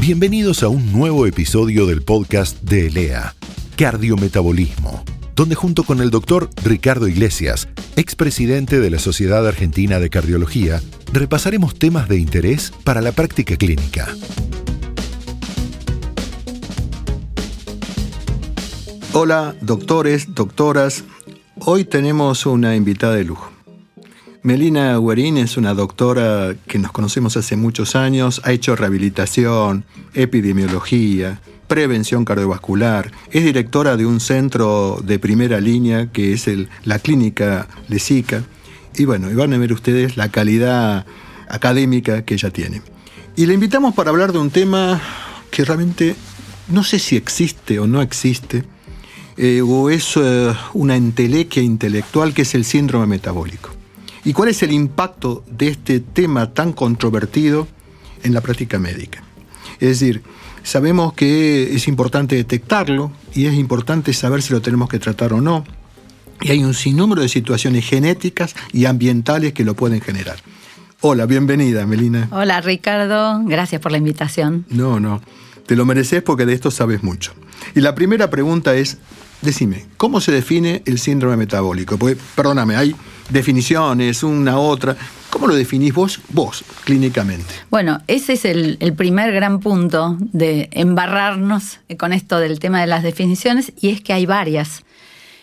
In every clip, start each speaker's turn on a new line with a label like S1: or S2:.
S1: Bienvenidos a un nuevo episodio del podcast de ELEA, Cardiometabolismo, donde junto con el doctor Ricardo Iglesias, expresidente de la Sociedad Argentina de Cardiología, repasaremos temas de interés para la práctica clínica.
S2: Hola, doctores, doctoras. Hoy tenemos una invitada de lujo. Melina Guerín es una doctora que nos conocemos hace muchos años, ha hecho rehabilitación, epidemiología, prevención cardiovascular, es directora de un centro de primera línea que es la clínica Lesica. Y bueno, y van a ver ustedes la calidad académica que ella tiene. Y le invitamos para hablar de un tema que realmente no sé si existe o no existe, eh, o es eh, una entelequia intelectual que es el síndrome metabólico. ¿Y cuál es el impacto de este tema tan controvertido en la práctica médica? Es decir, sabemos que es importante detectarlo y es importante saber si lo tenemos que tratar o no. Y hay un sinnúmero de situaciones genéticas y ambientales que lo pueden generar. Hola, bienvenida, Melina.
S3: Hola, Ricardo. Gracias por la invitación.
S2: No, no. Te lo mereces porque de esto sabes mucho. Y la primera pregunta es, decime, ¿cómo se define el síndrome metabólico? Porque, perdóname, hay definiciones, una otra. ¿Cómo lo definís vos, vos, clínicamente?
S3: Bueno, ese es el, primer gran punto de embarrarnos con esto del tema de las definiciones y es que hay varias.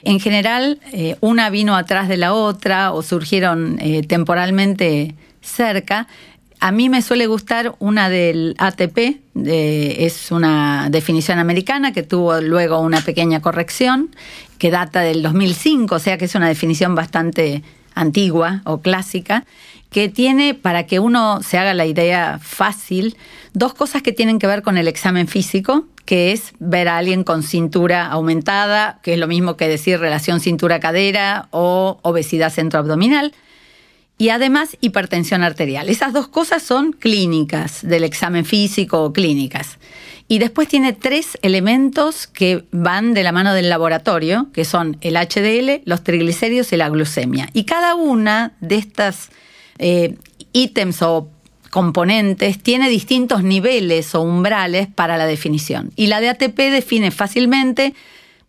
S3: En general, eh, una vino atrás de la otra o surgieron eh, temporalmente cerca. A mí me suele gustar una del ATP, es una definición americana que tuvo luego una pequeña corrección que data del 2005, o sea que es una definición bastante antigua o clásica, que tiene, para que uno se haga la idea fácil, dos cosas que tienen que ver con el examen físico, que es ver a alguien con cintura aumentada, que es lo mismo que decir relación cintura-cadera o obesidad centroabdominal, y además hipertensión arterial. Esas dos cosas son clínicas del examen físico o clínicas. Y después tiene tres elementos que van de la mano del laboratorio, que son el HDL, los triglicéridos y la glucemia. Y cada una de estas eh, ítems o componentes tiene distintos niveles o umbrales para la definición. Y la de ATP define fácilmente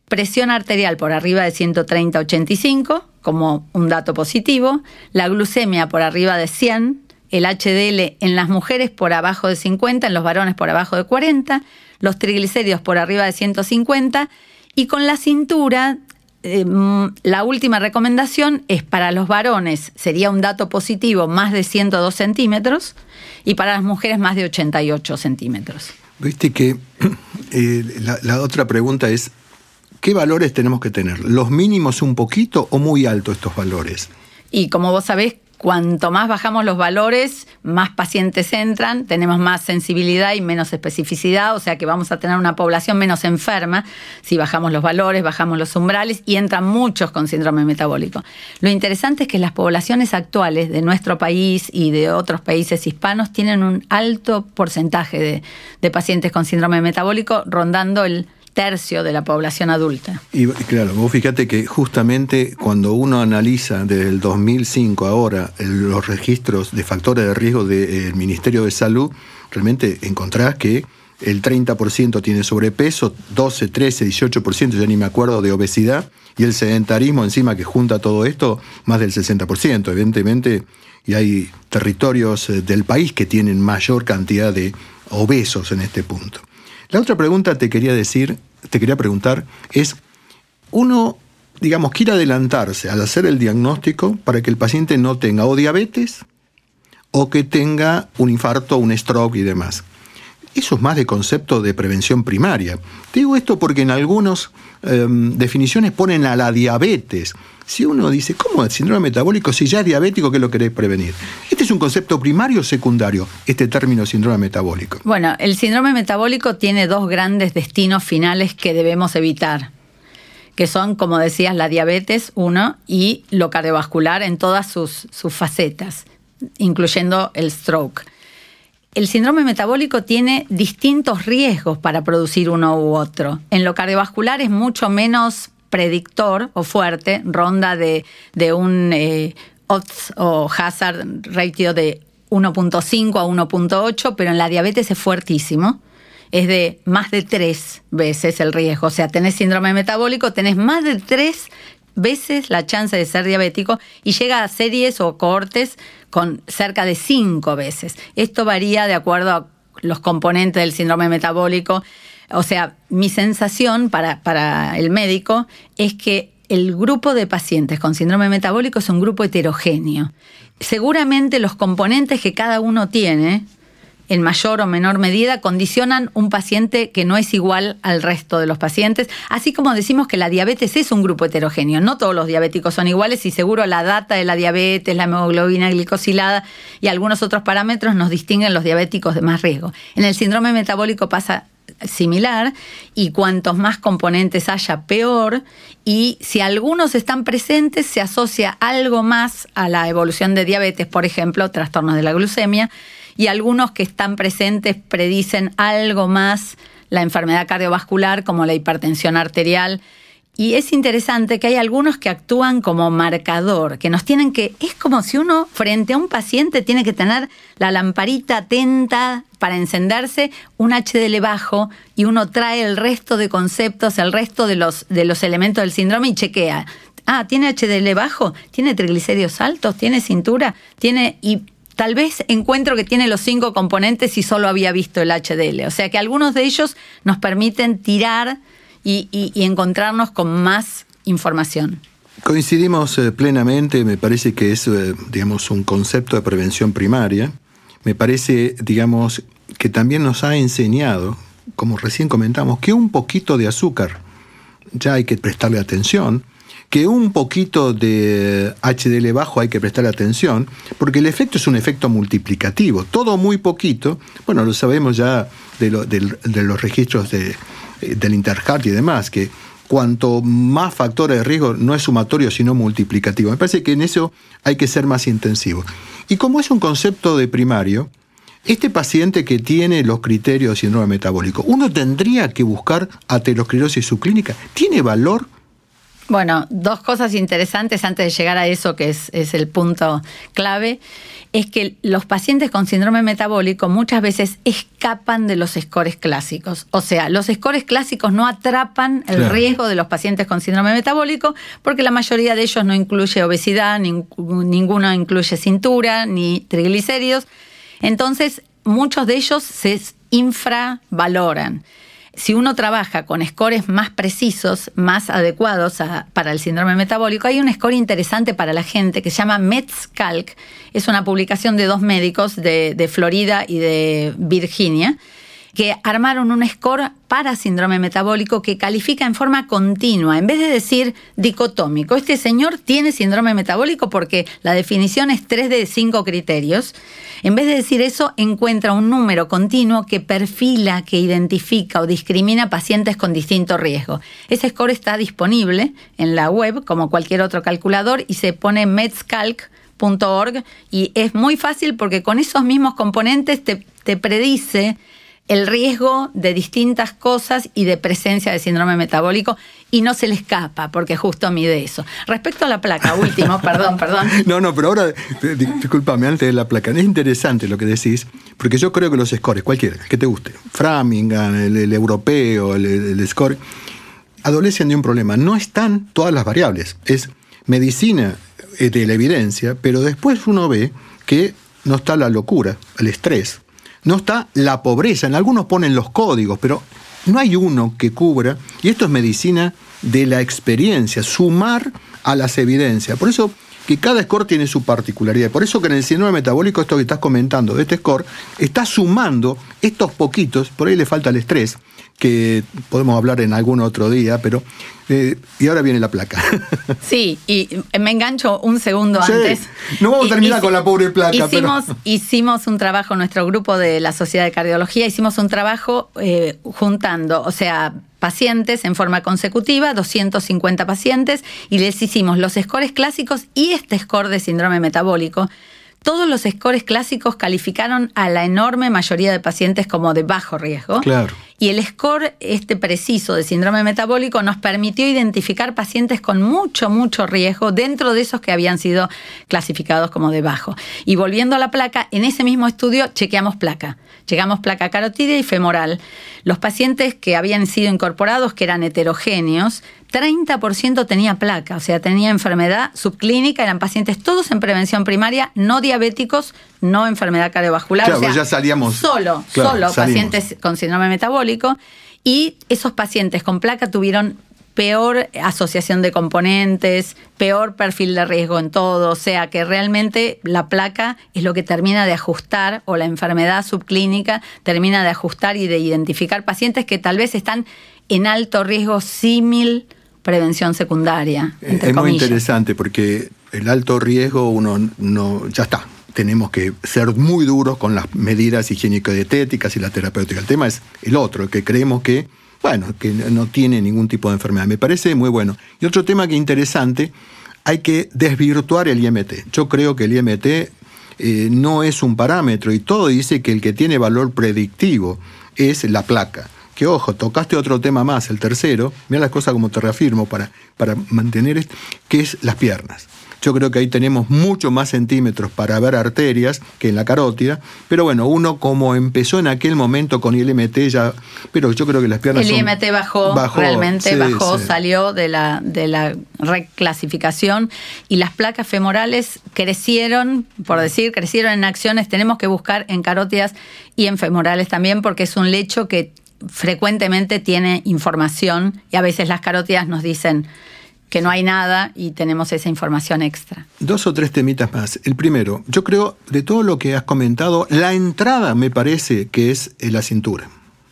S3: presión arterial por arriba de 130-85 como un dato positivo, la glucemia por arriba de 100 el HDL en las mujeres por abajo de 50, en los varones por abajo de 40, los triglicéridos por arriba de 150 y con la cintura eh, mm, la última recomendación es para los varones, sería un dato positivo más de 102 centímetros y para las mujeres más de 88 centímetros.
S2: Viste que eh, la, la, otra pregunta es, ¿qué valores tenemos que tener? ¿Los mínimos un poquito o muy altos estos valores?
S3: Y como vos sabés, Cuanto más bajamos los valores, más pacientes entran, tenemos más sensibilidad y menos especificidad, o sea que vamos a tener una población menos enferma si bajamos los valores, bajamos los umbrales y entran muchos con síndrome metabólico. Lo interesante es que las poblaciones actuales de nuestro país y de otros países hispanos tienen un alto porcentaje de, de pacientes con síndrome metabólico, rondando el tercio de la población adulta.
S2: Y claro, vos fíjate que justamente cuando uno analiza desde el 2005 ahora los registros de factores de riesgo del Ministerio de Salud, realmente encontrás que el 30% tiene sobrepeso, 12, 13, 18%, ya ni me acuerdo, de obesidad, y el sedentarismo encima que junta todo esto, más del 60%, evidentemente, y hay territorios eh, del país que tienen mayor cantidad de obesos en este punto. La otra pregunta te quería decir te quería preguntar es, uno, digamos, quiere adelantarse al hacer el diagnóstico para que el paciente no tenga o diabetes o que tenga un infarto, un stroke y demás. Eso es más de concepto de prevención primaria. digo esto porque en algunas em, definiciones ponen a la diabetes. Si uno dice, ¿cómo el síndrome metabólico si ya es diabético, qué lo querés prevenir? ¿Este es un concepto primario o secundario, este término síndrome metabólico?
S3: Bueno, el síndrome metabólico tiene dos grandes destinos finales que debemos evitar que son, como decías, la diabetes, uno, y lo cardiovascular en todas sus, sus facetas, incluyendo el stroke el síndrome metabólico tiene distintos riesgos para producir uno u otro. En lo cardiovascular es mucho menos predictor o fuerte, ronda de, un eh, odds o hazard ratio de 1.5 a 1.8, pero en la diabetes es fuertísimo. es de más de tres veces el riesgo. O sea, tenés síndrome metabólico, tenés más de tres veces la chance de ser diabético y llega a series o cohortes con cerca de cinco veces. Esto varía de acuerdo a los componentes del síndrome metabólico. O sea, mi sensación para, para el médico es que el grupo de pacientes con síndrome metabólico es un grupo heterogéneo. Seguramente los componentes que cada uno tiene, en mayor o menor medida, condicionan un paciente que no es igual al resto de los pacientes, así como decimos que la diabetes es un grupo heterogéneo. No todos los diabéticos son iguales y seguro la data de la diabetes, la hemoglobina glicosilada y algunos otros parámetros nos distinguen los diabéticos de más riesgo. En el síndrome metabólico pasa similar y cuantos más componentes haya, peor. Y si algunos están presentes, se asocia algo más a la evolución de diabetes, por ejemplo, trastornos de la glucemia, y algunos que están presentes predicen algo más la enfermedad cardiovascular como la hipertensión arterial. Y es interesante que hay algunos que actúan como marcador, que nos tienen que, es como si uno frente a un paciente tiene que tener la lamparita atenta para encenderse, un HDL bajo y uno trae el resto de conceptos, el resto de los, de los elementos del síndrome y chequea. Ah, tiene HDL bajo, tiene triglicéridos altos, tiene cintura, tiene... tal vez encuentro que tiene los cinco componentes y solo había visto el HDL. O sea que algunos de ellos nos permiten tirar y, encontrarnos con más información.
S2: Coincidimos eh, plenamente, me parece que es, eh, digamos, un concepto de prevención primaria. Me parece, digamos, que también nos ha enseñado, como recién comentamos, que un poquito de azúcar ya hay que prestarle atención, que un poquito de HDL bajo hay que prestarle atención, porque el efecto es un efecto multiplicativo. Todo muy poquito, bueno, lo sabemos ya de los registros de, eh, del Interheart y demás, que cuanto más factores de riesgo no es sumatorio sino multiplicativo. Me parece que en eso hay que ser más intensivo. Y como es un concepto de primario, este paciente que tiene los criterios de síndrome metabólico, uno tendría que buscar aterosclerosis subclínica. ¿Tiene valor?
S3: Bueno, dos cosas interesantes antes de llegar a eso, que es, es el punto clave es que los pacientes con síndrome metabólico muchas veces escapan de los scores clásicos. O sea, los scores clásicos no atrapan el riesgo de los pacientes con síndrome metabólico porque la mayoría de ellos no incluye obesidad, ninguno incluye cintura ni triglicéridos. Entonces, muchos de ellos se infravaloran si uno trabaja con scores más precisos, más adecuados para el síndrome metabólico, hay un score interesante para la gente que se llama MetsCalc. Es una publicación de dos médicos de Florida y de Virginia que armaron un score para síndrome metabólico que califica en forma continua, en vez de decir dicotómico. Este señor tiene síndrome metabólico porque la definición es tres de cinco criterios. En vez de decir eso, encuentra un número continuo que perfila, que identifica o discrimina pacientes con distinto riesgo. Ese score está disponible en la web como cualquier otro calculador y se pone metscalc.org y es muy fácil porque con esos mismos componentes te, te predice el riesgo de distintas cosas y de presencia de síndrome metabólico y no se le escapa porque justo mide eso. Respecto a la placa, último, perdón, perdón.
S2: No, no, pero ahora, discúlpame, antes de la placa, es interesante lo que decís, porque yo creo que los scores, cualquiera, que te guste, Framingham, el, europeo, el, el score, adolecen de un problema. No están todas las variables, es medicina de la evidencia, pero después uno ve que no está la locura, el estrés, no está la pobreza. En algunos ponen los códigos, pero no hay uno que cubra, y esto es medicina de la experiencia, sumar a las evidencias. Por eso que cada score tiene su particularidad. Por eso que en el síndrome metabólico, esto que estás comentando de este score, está sumando estos poquitos, por ahí le falta el estrés, que podemos hablar en algún otro día, pero... Eh, y ahora viene la placa.
S3: Sí, y me engancho un segundo antes.
S2: No vamos a terminar con la pobre placa.
S3: Hicimos, hicimos un trabajo, nuestro grupo de la Sociedad de Cardiología, hicimos un trabajo eh, juntando, o sea, pacientes en forma consecutiva, 250 pacientes, y les hicimos los scores clásicos y este score de síndrome metabólico todos los scores clásicos calificaron a la enorme mayoría de pacientes como de bajo riesgo.
S2: Claro.
S3: Y el score este preciso de síndrome metabólico nos permitió identificar pacientes con mucho, mucho riesgo dentro de esos que habían sido clasificados como de bajo. Y volviendo a la placa, en ese mismo estudio chequeamos placa. Llegamos placa carotídea y femoral. Los pacientes que habían sido incorporados, que eran heterogéneos, 30% tenía placa, o sea, tenía enfermedad subclínica, eran pacientes todos en prevención primaria, no diabéticos, no enfermedad cardiovascular.
S2: Claro,
S3: o sea,
S2: ya salíamos.
S3: Solo,
S2: Claro,
S3: solo
S2: salimos.
S3: pacientes con síndrome metabólico. Y esos pacientes con placa tuvieron peor asociación de componentes, peor perfil de riesgo en todo, o sea que realmente la placa es lo que termina de ajustar o la enfermedad subclínica termina de ajustar y de identificar pacientes que tal vez están en alto riesgo símil prevención secundaria.
S2: Eh,
S3: entre
S2: es muy interesante porque el alto riesgo uno no ya está. Tenemos que ser muy duros con las medidas higiénico-dietéticas y la terapéutica. El tema es el otro, el que creemos que, bueno, que no tiene ningún tipo de enfermedad. Me parece muy bueno. Y otro tema que es interesante, hay que desvirtuar el IMT. Yo creo que el IMT eh, no es un parámetro y todo dice que el que tiene valor predictivo es la placa. Que ojo, tocaste otro tema más, el tercero, mira las cosas como te reafirmo para, para mantener esto, que es las piernas. Yo creo que ahí tenemos mucho más centímetros para ver arterias que en la carótida, pero bueno, uno como empezó en aquel momento con IMT ya, pero yo creo que las piernas
S3: El
S2: son-
S3: IMT bajó, realmente
S2: sí,
S3: bajó,
S2: sí.
S3: salió de la, de la reclasificación y las placas femorales crecieron, por decir, crecieron en acciones. Tenemos que buscar en carótidas y en femorales también porque es un lecho que frecuentemente tiene información y a veces las carótidas nos dicen que no hay nada y tenemos esa información extra.
S2: Dos o tres temitas más. El primero, yo creo, de todo lo que has comentado, la entrada me parece que es en la cintura,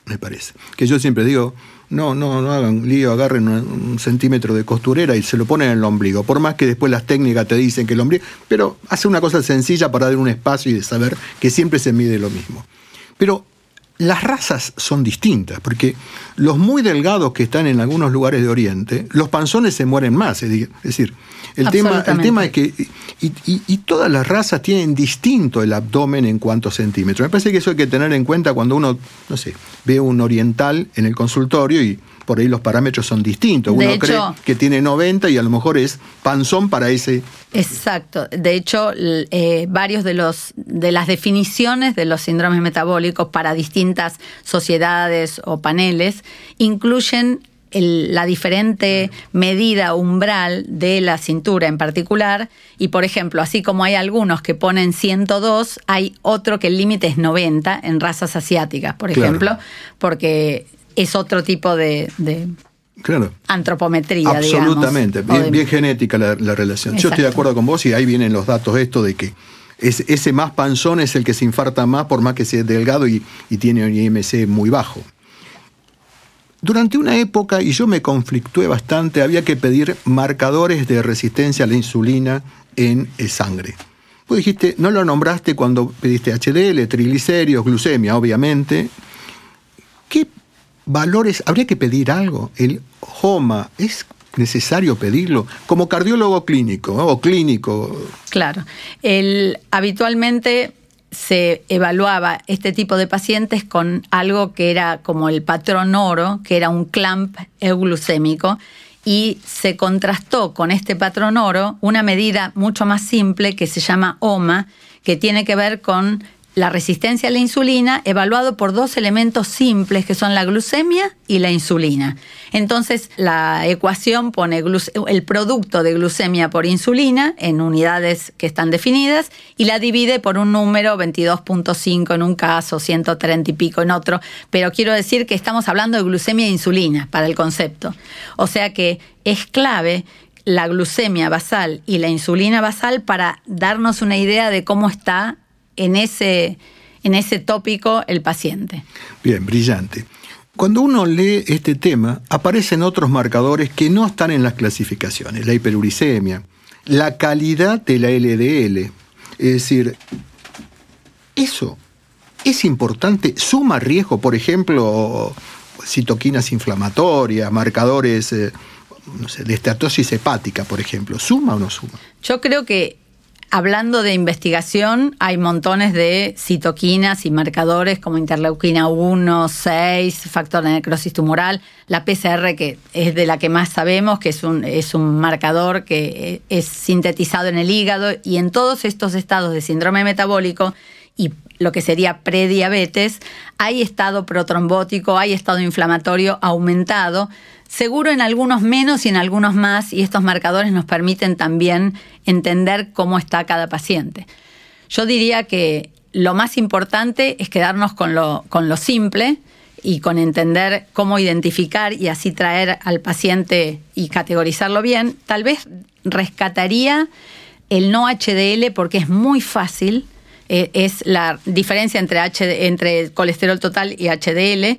S2: me parece. Que yo siempre digo, no, no, no hagan lío, agarren un centímetro de costurera y se lo ponen en el ombligo. Por más que después las técnicas te dicen que el ombligo, pero hace una cosa sencilla para dar un espacio y de saber que siempre se mide lo mismo. Pero las razas son distintas, porque los muy delgados que están en algunos lugares de Oriente, los panzones se mueren más. Es decir, el tema, el tema es que. Y, y- y todas las razas tienen distinto el abdomen en cuantos centímetros. Me parece que eso hay que tener en cuenta cuando uno, no sé, ve un oriental en el consultorio y por ahí los parámetros son distintos. Uno
S3: hecho-
S2: cree que tiene 90 y a lo mejor es panzón para ese.
S3: Exacto. De hecho, eh, varios de los de las definiciones de los síndromes metabólicos para distintas sociedades o paneles incluyen el- la diferente medida umbral de la cintura en particular. Y por ejemplo, así como hay algunos que ponen 102, hay otro que el límite es 90 en razas asiáticas, por
S2: Claro.
S3: ejemplo, porque es otro tipo de, de
S2: Claro.
S3: antropometría.
S2: Absolutamente,
S3: digamos,
S2: bien,
S3: de-
S2: bien genética la, la relación. Yo estoy de acuerdo con vos y ahí vienen los datos esto de que es- ese más panzón es el que se infarta más por más que sea delgado y, y tiene un IMC muy bajo. Durante una época, y yo me conflictué bastante, había que pedir marcadores de resistencia a la insulina en eh, sangre. Vos dijiste, no lo nombraste cuando pediste HDL, triglicéridos, glucemia, obviamente. ¿Qué valores? ¿Habría que pedir algo? ¿El HOMA es necesario pedirlo? Como cardiólogo clínico o clínico.
S3: Claro. El, habitualmente se evaluaba este tipo de pacientes con algo que era como el patrón oro, que era un clamp euglucémico, y se contrastó con este patrón oro una medida mucho más simple que se llama OMA, que tiene que ver con la resistencia a la insulina evaluado por dos elementos simples que son la glucemia y la insulina. Entonces la ecuación pone el producto de glucemia por insulina en unidades que están definidas y la divide por un número 22.5 en un caso, 130 y pico en otro, pero quiero decir que estamos hablando de glucemia e insulina para el concepto. O sea que es clave la glucemia basal y la insulina basal para darnos una idea de cómo está en ese, en ese tópico el paciente.
S2: Bien, brillante. Cuando uno lee este tema, aparecen otros marcadores que no están en las clasificaciones. La hiperuricemia, la calidad de la LDL. Es decir, eso es importante, suma riesgo, por ejemplo, citoquinas inflamatorias, marcadores eh, no sé, de estatosis hepática, por ejemplo. ¿Suma o no suma?
S3: Yo creo que hablando de investigación, hay montones de citoquinas y marcadores como interleuquina 1, 6, factor de necrosis tumoral, la PCR, que es de la que más sabemos, que es un, es un marcador que es sintetizado en el hígado, y en todos estos estados de síndrome metabólico y lo que sería prediabetes, hay estado protrombótico, hay estado inflamatorio aumentado, seguro en algunos menos y en algunos más, y estos marcadores nos permiten también entender cómo está cada paciente. Yo diría que lo más importante es quedarnos con lo, con lo simple y con entender cómo identificar y así traer al paciente y categorizarlo bien. Tal vez rescataría el no HDL porque es muy fácil eh, es la diferencia entre, entre colesterol total y HDL.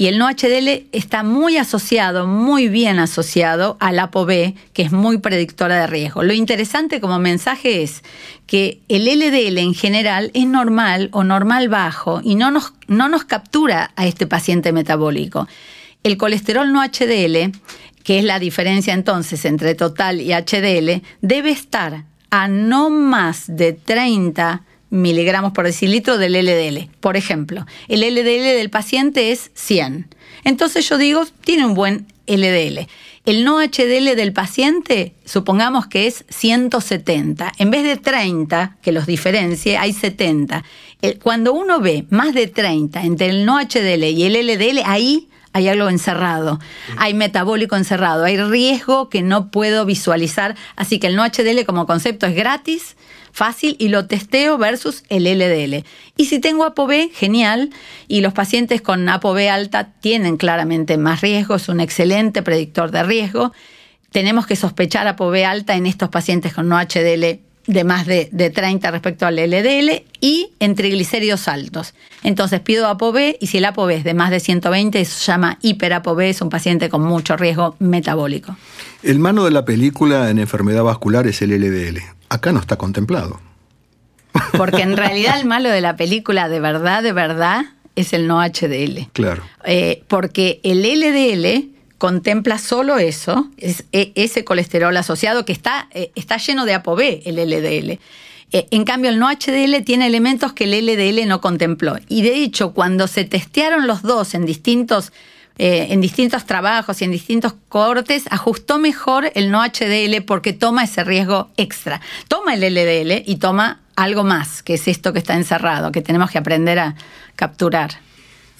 S3: Y el no HDL está muy asociado, muy bien asociado al ApoB, que es muy predictora de riesgo. Lo interesante como mensaje es que el LDL en general es normal o normal bajo y no nos, no nos captura a este paciente metabólico. El colesterol no HDL, que es la diferencia entonces entre total y HDL, debe estar a no más de 30 miligramos por decilitro del LDL. Por ejemplo, el LDL del paciente es 100. Entonces yo digo, tiene un buen LDL. El no HDL del paciente, supongamos que es 170. En vez de 30, que los diferencie, hay 70. Cuando uno ve más de 30 entre el no HDL y el LDL, ahí hay algo encerrado, hay metabólico encerrado, hay riesgo que no puedo visualizar. Así que el no HDL como concepto es gratis fácil y lo testeo versus el LDL. Y si tengo ApoB, genial. Y los pacientes con ApoB alta tienen claramente más riesgo, es un excelente predictor de riesgo. Tenemos que sospechar ApoB alta en estos pacientes con no HDL de más de, 30 respecto al LDL y en triglicéridos altos. Entonces pido ApoB y si el ApoB es de más de 120, eso se llama hiperapoB, es un paciente con mucho riesgo metabólico.
S2: El mano de la película en enfermedad vascular es el LDL acá no está contemplado.
S3: Porque en realidad el malo de la película, de verdad, de verdad, es el no HDL.
S2: Claro.
S3: Eh, porque el LDL contempla solo eso, es, e, ese colesterol asociado que está, eh, está lleno de ApoB, el LDL. Eh, en cambio, el no HDL tiene elementos que el LDL no contempló. Y de hecho, cuando se testearon los dos en distintos eh, en distintos trabajos y en distintos cortes, ajustó mejor el no HDL porque toma ese riesgo extra. Toma el LDL y toma algo más, que es esto que está encerrado, que tenemos que aprender a capturar.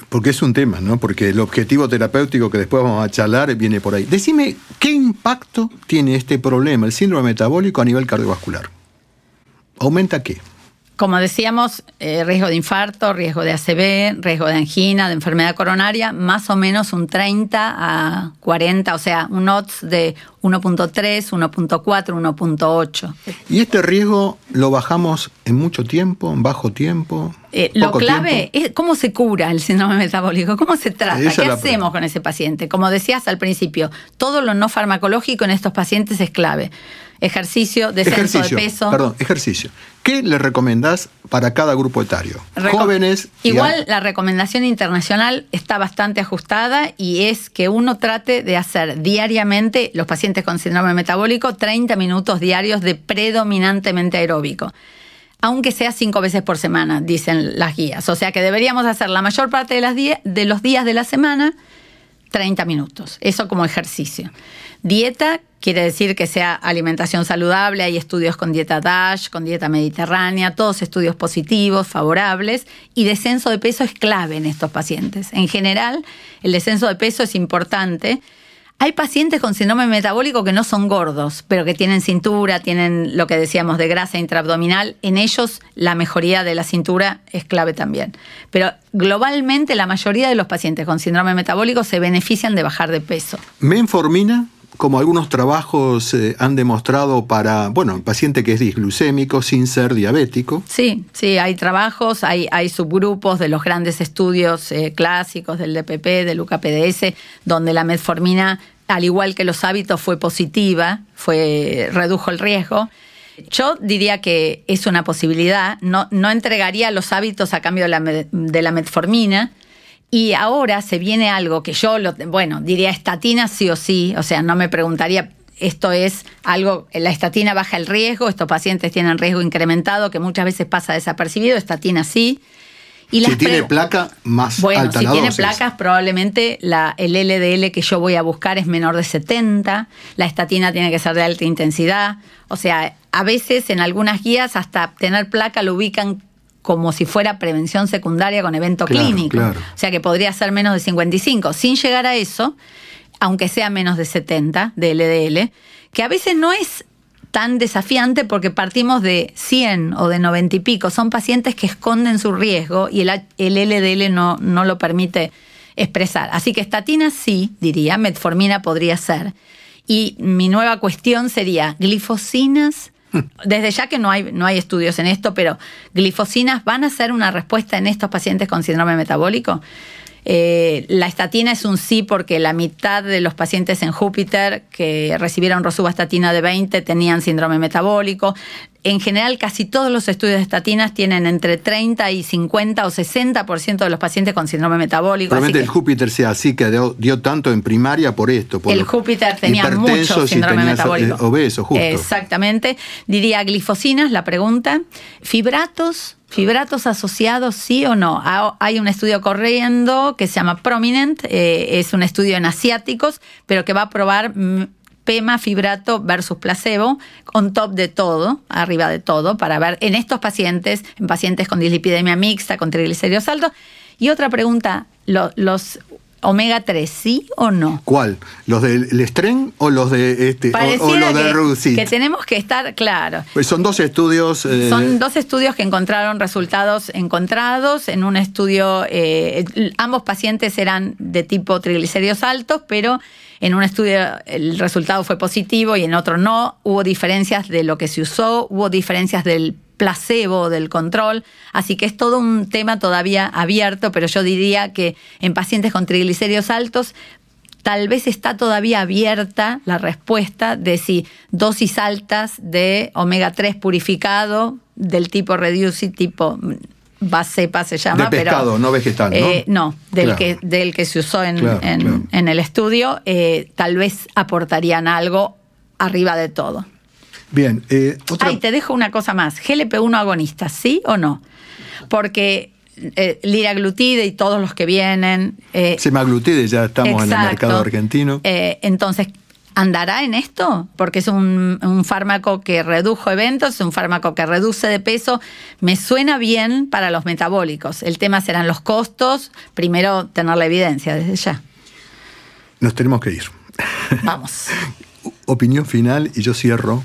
S2: Porque es un tema, ¿no? Porque el objetivo terapéutico que después vamos a charlar viene por ahí. Decime, ¿qué impacto tiene este problema, el síndrome metabólico a nivel cardiovascular? ¿Aumenta qué?
S3: Como decíamos, eh, riesgo de infarto, riesgo de ACV, riesgo de angina, de enfermedad coronaria, más o menos un 30 a 40, o sea, un odds de 1.3, 1.4, 1.8.
S2: ¿Y este riesgo lo bajamos en mucho tiempo, en bajo tiempo?
S3: Eh, lo clave es cómo se cura el síndrome metabólico, cómo se trata, qué hacemos con ese paciente. Como decías al principio, todo lo no farmacológico en estos pacientes es clave ejercicio, descenso de peso.
S2: Perdón, ejercicio. ¿Qué le recomendás para cada grupo etario? Jóvenes.
S3: Igual la recomendación internacional está bastante ajustada y es que uno trate de hacer diariamente, los pacientes con síndrome metabólico, 30 minutos diarios de predominantemente aeróbico aunque sea cinco veces por semana, dicen las guías. O sea que deberíamos hacer la mayor parte de, las de los días de la semana 30 minutos. Eso como ejercicio. Dieta quiere decir que sea alimentación saludable, hay estudios con dieta DASH, con dieta mediterránea, todos estudios positivos, favorables, y descenso de peso es clave en estos pacientes. En general, el descenso de peso es importante. Hay pacientes con síndrome metabólico que no son gordos, pero que tienen cintura, tienen lo que decíamos de grasa intraabdominal. En ellos la mejoría de la cintura es clave también. Pero globalmente la mayoría de los pacientes con síndrome metabólico se benefician de bajar de peso.
S2: ¿Menformina? Como algunos trabajos eh, han demostrado para, bueno, el paciente que es disglucémico sin ser diabético.
S3: Sí, sí, hay trabajos, hay, hay subgrupos de los grandes estudios eh, clásicos del DPP, del UKPDS, donde la metformina, al igual que los hábitos, fue positiva, fue, redujo el riesgo. Yo diría que es una posibilidad, no, no entregaría los hábitos a cambio de la, de la metformina, y ahora se viene algo que yo, lo, bueno, diría estatina sí o sí, o sea, no me preguntaría esto es algo, la estatina baja el riesgo, estos pacientes tienen riesgo incrementado que muchas veces pasa desapercibido, estatina sí.
S2: Y si tiene placa, más
S3: bueno,
S2: alta
S3: si
S2: la
S3: tiene
S2: dosis.
S3: placas, probablemente la, el LDL que yo voy a buscar es menor de 70. La estatina tiene que ser de alta intensidad. O sea, a veces en algunas guías hasta tener placa lo ubican como si fuera prevención secundaria con evento
S2: Claro,
S3: clínico.
S2: claro.
S3: O sea, que podría ser menos de 55. Sin llegar a eso, aunque sea menos de 70 de LDL, que a veces no es tan desafiante porque partimos de 100 o de 90 y pico. Son pacientes que esconden su riesgo y el LDL no, no lo permite expresar. Así que estatina sí, diría, metformina podría ser. Y mi nueva cuestión sería, glifosinas, desde ya que no hay, no hay estudios en esto, pero glifosinas van a ser una respuesta en estos pacientes con síndrome metabólico. Eh, la estatina es un sí porque la mitad de los pacientes en Júpiter que recibieron rosuvastatina de 20 tenían síndrome metabólico. En general, casi todos los estudios de estatinas tienen entre 30 y 50 o 60% de los pacientes con síndrome metabólico. que-
S2: el Júpiter sea así, que dio, dio tanto en primaria por esto. Por
S3: el Júpiter tenía mucho síndrome metabólico.
S2: eh, justo.
S3: Exactamente. Diría glifosinas, la pregunta. Fibratos, fibratos asociados, sí o no. Ha- Hay un estudio corriendo que se llama Prominent, eh, es un estudio en asiáticos, pero que va a probar mm, PEMA, fibrato versus placebo, on top de todo, arriba de todo, para ver en estos pacientes, en pacientes con dislipidemia mixta, con triglicéridos altos. Y otra pregunta, lo- los omega 3, ¿sí o no?
S2: ¿Cuál? ¿Los del Estren o los de este o- los de
S3: que,
S2: Rusit?
S3: que tenemos que estar claro.
S2: Pues son dos estudios. eh,
S3: Son dos estudios que encontraron resultados encontrados. En un estudio, eh, ambos pacientes eran de tipo triglicéridos altos, pero en un estudio el resultado fue positivo y en otro no. Hubo diferencias de lo que se usó, hubo diferencias del placebo, del control. Así que es todo un tema todavía abierto, pero yo diría que en pacientes con triglicéridos altos tal vez está todavía abierta la respuesta de si dosis altas de omega 3 purificado del tipo reduced, tipo Basepa se llama,
S2: De pescado,
S3: pero,
S2: no vegetal, ¿no?
S3: Eh, no, del,
S2: Claro.
S3: que, del que se usó en,
S2: Claro,
S3: en-
S2: claro.
S3: en el estudio, eh, tal vez aportarían algo arriba de todo.
S2: Bien, eh, otra.
S3: Ay, te dejo una cosa más. GLP-1 agonista, ¿sí o no? Porque eh, liraglutide y todos los que vienen... eh,
S2: Semaglutide, ya estamos en el mercado argentino.
S3: Eh, entonces, ¿andará en esto? Porque es un, un fármaco que redujo eventos, es un fármaco que reduce de peso. Me suena bien para los metabólicos. El tema serán los costos. Primero, tener la evidencia desde ya.
S2: Nos tenemos que ir.
S3: Vamos.
S2: Opinión final y yo cierro.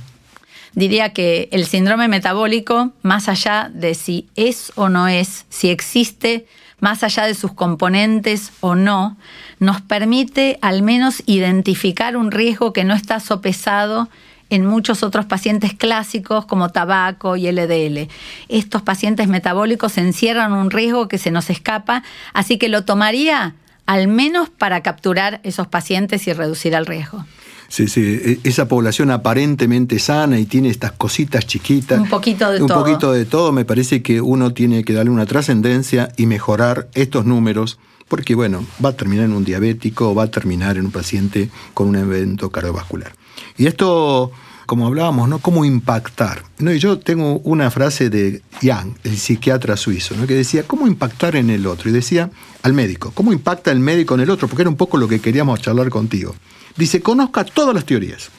S3: Diría que el síndrome metabólico, más allá de si es o no es, si existe, más allá de sus componentes o no, nos permite al menos identificar un riesgo que no está sopesado en muchos otros pacientes clásicos como tabaco y LDL. Estos pacientes metabólicos encierran un riesgo que se nos escapa, así que lo tomaría al menos para capturar esos pacientes y reducir el riesgo.
S2: Sí, sí, e- esa población aparentemente sana y tiene estas cositas chiquitas.
S3: Un poquito de
S2: un
S3: todo.
S2: poquito de todo, me parece que uno tiene que darle una trascendencia y mejorar estos números, porque bueno, va a terminar en un diabético o va a terminar en un paciente con un evento cardiovascular. Y esto, como hablábamos, ¿no? ¿Cómo impactar? ¿No? Y yo tengo una frase de Yang, el psiquiatra suizo, ¿no? que decía, ¿cómo impactar en el otro? Y decía al médico, ¿cómo impacta el médico en el otro? Porque era un poco lo que queríamos charlar contigo. Dice, conozca todas las teorías,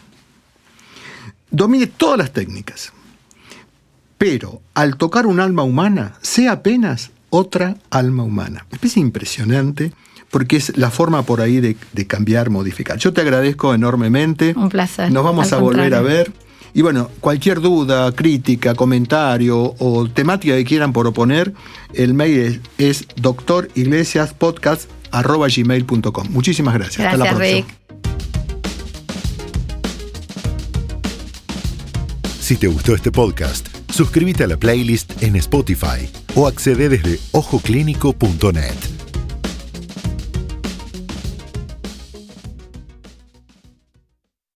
S2: domine todas las técnicas, pero al tocar un alma humana, sea apenas otra alma humana. Me parece impresionante porque es la forma por ahí de, de cambiar, modificar. Yo te agradezco enormemente.
S3: Un placer.
S2: Nos vamos a volver a ver. Y bueno, cualquier duda, crítica, comentario o temática que quieran proponer, el mail es, es doctoriglesiaspodcast.gmail.com. Muchísimas gracias. Hasta la próxima.
S3: Rick.
S1: Si te gustó este podcast, suscríbete a la playlist en Spotify o accede desde ojoclínico.net.